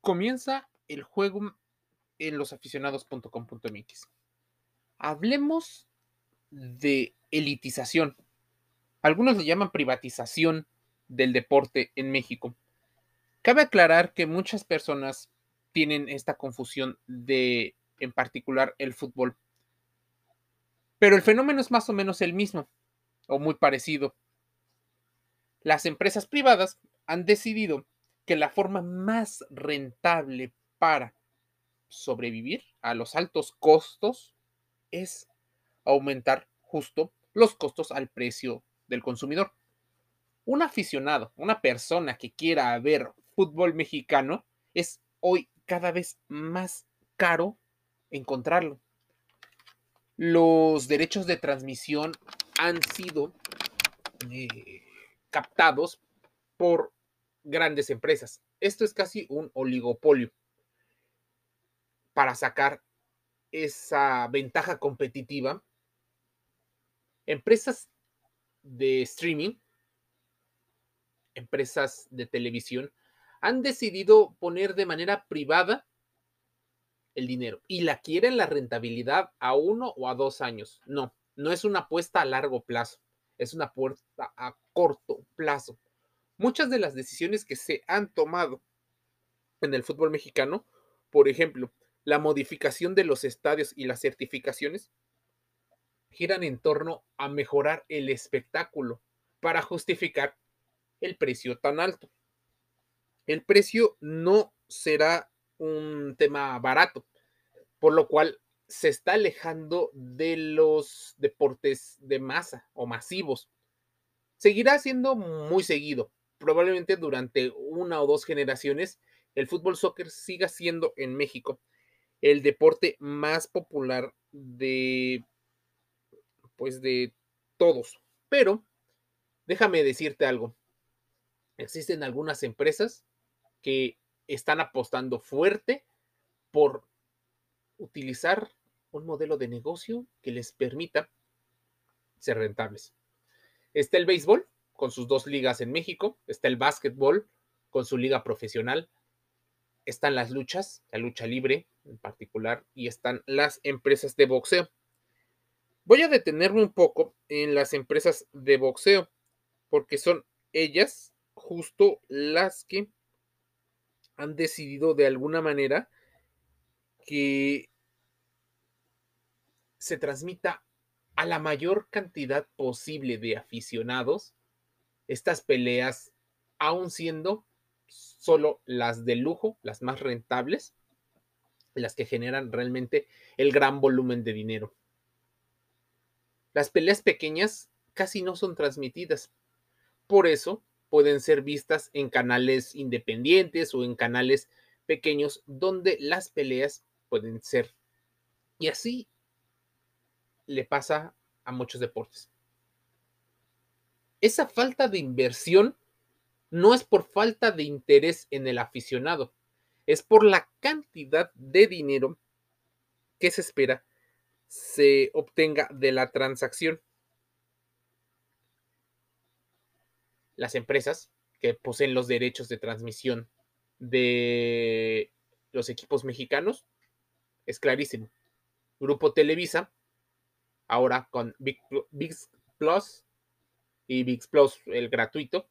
Comienza el juego en losaficionados.com.mx. Hablemos de elitización. Algunos le llaman privatización del deporte en México. Cabe aclarar que muchas personas tienen esta confusión de, en particular, el fútbol. Pero el fenómeno es más o menos el mismo, o muy parecido. Las empresas privadas han decidido que la forma más rentable para sobrevivir a los altos costos es aumentar justo los costos al precio del consumidor. Un aficionado, una persona que quiera ver fútbol mexicano, es hoy cada vez más caro encontrarlo. Los derechos de transmisión han sido eh, captados por grandes empresas. Esto es casi un oligopolio para sacar esa ventaja competitiva. Empresas de streaming, empresas de televisión, han decidido poner de manera privada el dinero y la quieren la rentabilidad a uno o a dos años. No, no es una apuesta a largo plazo, es una apuesta a corto plazo. Muchas de las decisiones que se han tomado en el fútbol mexicano, por ejemplo, la modificación de los estadios y las certificaciones, giran en torno a mejorar el espectáculo para justificar el precio tan alto. El precio no será un tema barato, por lo cual se está alejando de los deportes de masa o masivos. Seguirá siendo muy seguido, probablemente durante una o dos generaciones, el fútbol soccer siga siendo en México el deporte más popular de pues de todos. Pero déjame decirte algo. Existen algunas empresas que están apostando fuerte por utilizar un modelo de negocio que les permita ser rentables. Está el béisbol, con sus dos ligas en México, está el básquetbol con su liga profesional, están las luchas, la lucha libre en particular, y están las empresas de boxeo. Voy a detenerme un poco en las empresas de boxeo, porque son ellas justo las que han decidido de alguna manera que se transmita a la mayor cantidad posible de aficionados estas peleas, aún siendo solo las de lujo, las más rentables, las que generan realmente el gran volumen de dinero. Las peleas pequeñas casi no son transmitidas. Por eso pueden ser vistas en canales independientes o en canales pequeños donde las peleas pueden ser. Y así le pasa a muchos deportes esa falta de inversión no es por falta de interés en el aficionado, es por la cantidad de dinero que se espera se obtenga de la transacción. Las empresas que poseen los derechos de transmisión de los equipos mexicanos, es clarísimo. Grupo Televisa, ahora con Big, Big Plus, y VIX Plus, el gratuito.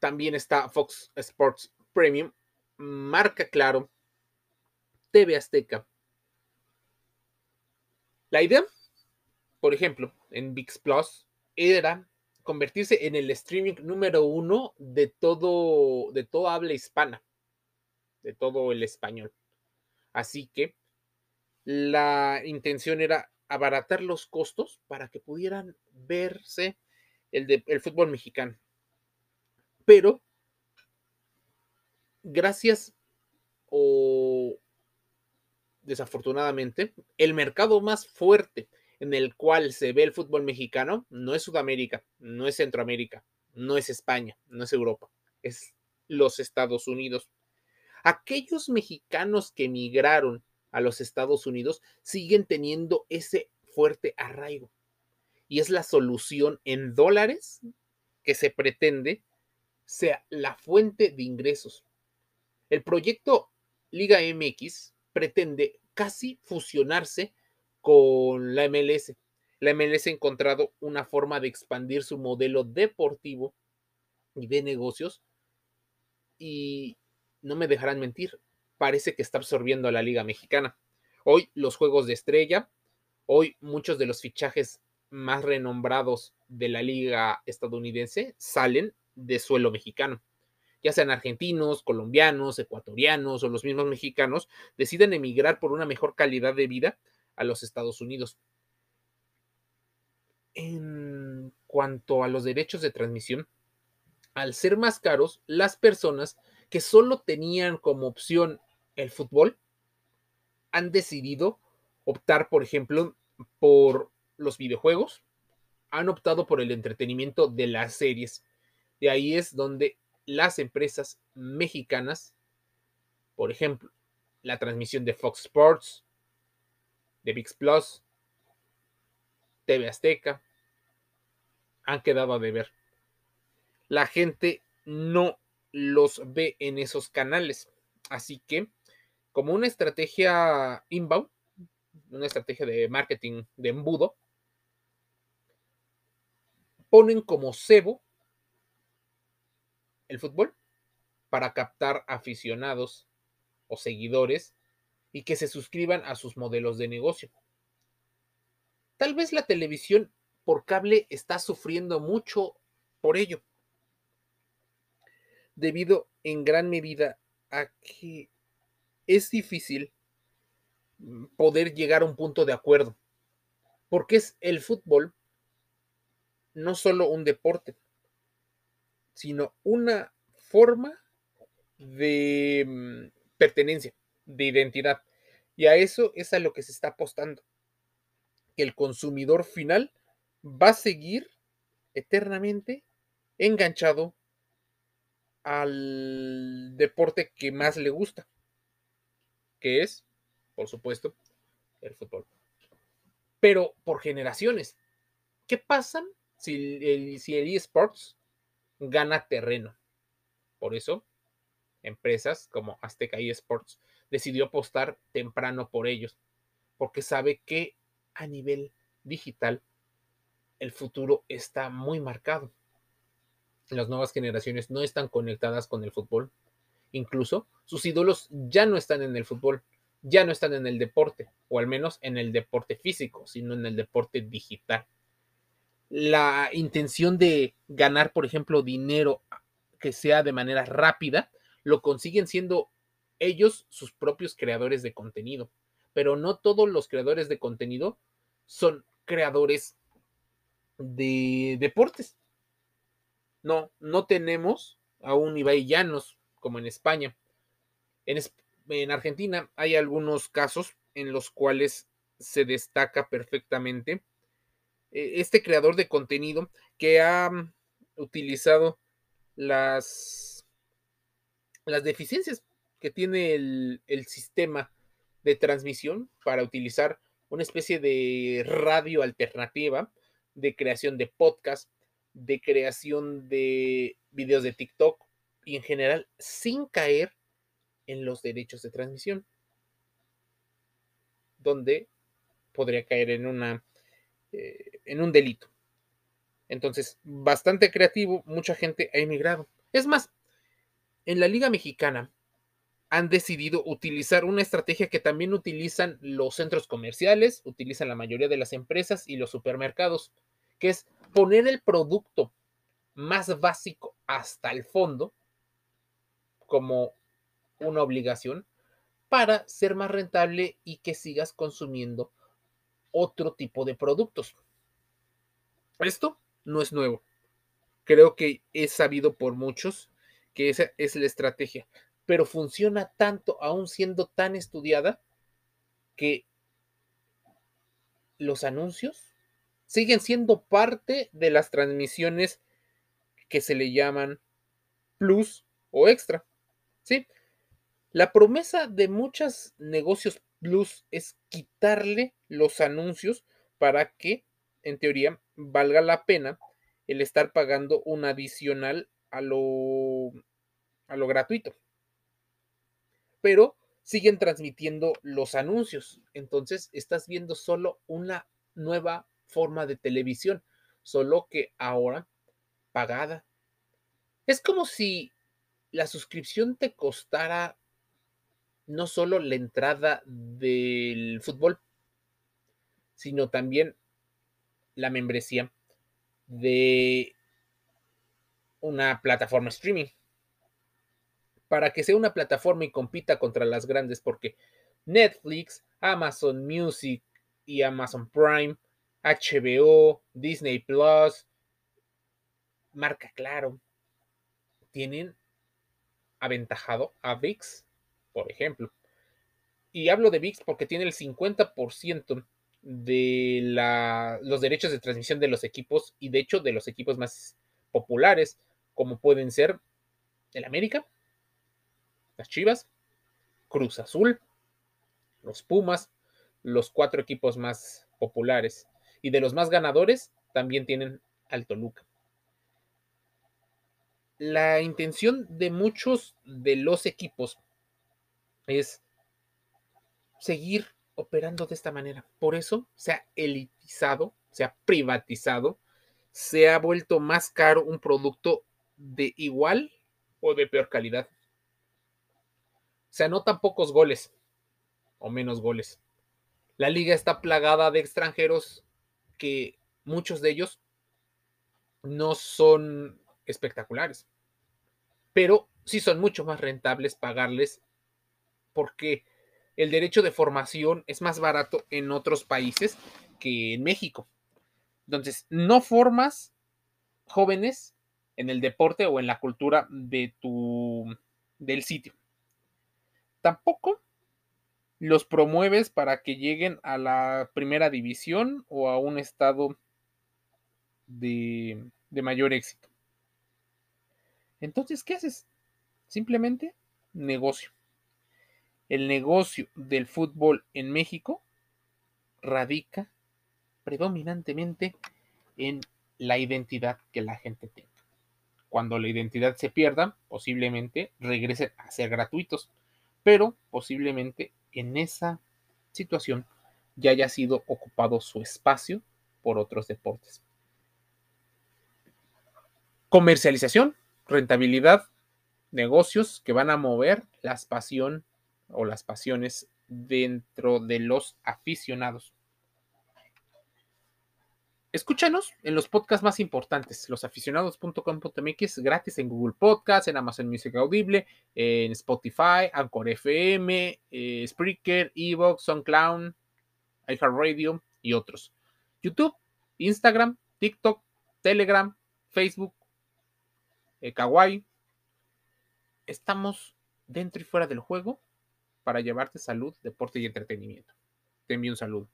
También está Fox Sports Premium, Marca Claro, TV Azteca. La idea, por ejemplo, en VIX Plus era convertirse en el streaming número uno de todo, de toda habla hispana, de todo el español. Así que la intención era abaratar los costos para que pudieran verse el, el fútbol mexicano. Pero, gracias o desafortunadamente, el mercado más fuerte en el cual se ve el fútbol mexicano no es Sudamérica, no es Centroamérica, no es España, no es Europa, es los Estados Unidos. Aquellos mexicanos que emigraron a los Estados Unidos siguen teniendo ese fuerte arraigo. Y es la solución en dólares que se pretende sea la fuente de ingresos El proyecto Liga MX pretende casi fusionarse con la MLS. La MLS ha encontrado una forma de expandir su modelo deportivo y de negocios y no me dejarán mentir, parece que está absorbiendo a la Liga Mexicana. Hoy los juegos de estrella, hoy muchos de los fichajes más renombrados de la liga estadounidense salen de suelo mexicano. Ya sean argentinos, colombianos, ecuatorianos o los mismos mexicanos, deciden emigrar por una mejor calidad de vida a los Estados Unidos. En cuanto a los derechos de transmisión, al ser más caros, las personas que solo tenían como opción el fútbol han decidido optar, por ejemplo, por los videojuegos, han optado por el entretenimiento de las series. De ahí es donde las empresas mexicanas, por ejemplo, la transmisión de Fox Sports, de VIX Plus, TV Azteca, han quedado a deber. La gente no los ve en esos canales. Así que, como una estrategia inbound, una estrategia de marketing de embudo, ponen como cebo el fútbol para captar aficionados o seguidores y que se suscriban a sus modelos de negocio. Tal vez la televisión por cable está sufriendo mucho por ello, debido en gran medida a que es difícil poder llegar a un punto de acuerdo, porque es el fútbol no solo un deporte, sino una forma de mm, pertenencia, de identidad. Y a eso es a lo que se está apostando. El consumidor final va a seguir eternamente enganchado al deporte que más le gusta, que es, por supuesto, el fútbol. Pero por generaciones. ¿Qué pasa si el, si el eSports gana terreno? Por eso, empresas como Azteca eSports decidió apostar temprano por ellos, porque sabe que a nivel digital el futuro está muy marcado las nuevas generaciones no están conectadas con el fútbol. Incluso sus ídolos ya no están en el fútbol, ya no están en el deporte, o al menos en el deporte físico, sino en el deporte digital. La intención de ganar, por ejemplo, dinero que sea de manera rápida, lo consiguen siendo ellos sus propios creadores de contenido. Pero no todos los creadores de contenido son creadores de deportes. No, no tenemos a un Ibai Llanos como en España. En, en Argentina hay algunos casos en los cuales se destaca perfectamente eh, este creador de contenido que ha mm, utilizado las, las deficiencias que tiene el, el, sistema de transmisión para utilizar una especie de radio alternativa de creación de podcast de creación de videos de TikTok y en general sin caer en los derechos de transmisión, donde podría caer en una eh, en un delito. Entonces, bastante creativo, mucha gente ha emigrado. Es más, en la Liga Mexicana han decidido utilizar una estrategia que también utilizan los centros comerciales, utilizan la mayoría de las empresas y los supermercados, que es poner el producto más básico hasta el fondo como una obligación para ser más rentable y que sigas consumiendo otro tipo de productos. Esto no es nuevo. Creo que es sabido por muchos que esa es la estrategia, pero funciona tanto, aún siendo tan estudiada, que los anuncios siguen siendo parte de las transmisiones que se le llaman plus o extra. ¿Sí? La promesa de muchos negocios plus es quitarle los anuncios para que, en teoría, valga la pena el estar pagando un adicional a lo, a lo gratuito. pero siguen transmitiendo los anuncios. Entonces estás viendo solo una nueva forma de televisión, solo que ahora pagada. Es como si la suscripción te costara no solo la entrada del fútbol, sino también la membresía de una plataforma streaming. Para que sea una plataforma y compita contra las grandes, porque Netflix, Amazon Music y Amazon Prime, HBO, Disney Plus, marca claro, tienen aventajado a VIX, por ejemplo. Y hablo de VIX porque tiene el 50% de los derechos de transmisión de los equipos y de hecho de los equipos más populares, como pueden ser el América, las Chivas, Cruz Azul, los Pumas, los cuatro equipos más populares. Y de los más ganadores también tienen al Toluca. La intención de muchos de los equipos es seguir operando de esta manera. Por eso se ha elitizado, se ha privatizado, se ha vuelto más caro un producto de igual o de peor calidad. Se anotan pocos goles o menos goles. La liga está plagada de extranjeros que muchos de ellos no son espectaculares, pero sí son mucho más rentables pagarles porque el derecho de formación es más barato en otros países que en México. Entonces, no formas jóvenes en el deporte o en la cultura de tu del sitio. Tampoco los promueves para que lleguen a la primera división o a un estado de, de mayor éxito. Entonces, ¿qué haces? Simplemente negocio el negocio del fútbol en México radica predominantemente en la identidad que la gente tenga. Cuando la identidad se pierda, posiblemente regresen a ser gratuitos, pero posiblemente en esa situación ya haya sido ocupado su espacio por otros deportes. Comercialización, rentabilidad, negocios que van a mover la pasión o las pasiones dentro de los aficionados. Escúchanos en los podcasts más importantes, losaficionados.com.mx, gratis en Google Podcasts, en Amazon Music Audible, en Spotify, Anchor FM, eh, Spreaker, Evox, SoundCloud, iHeartRadio y otros. YouTube, Instagram, TikTok, Telegram, Facebook, eh, Kawaii. Estamos dentro y fuera del juego para llevarte salud, deporte y entretenimiento. Te envío un saludo.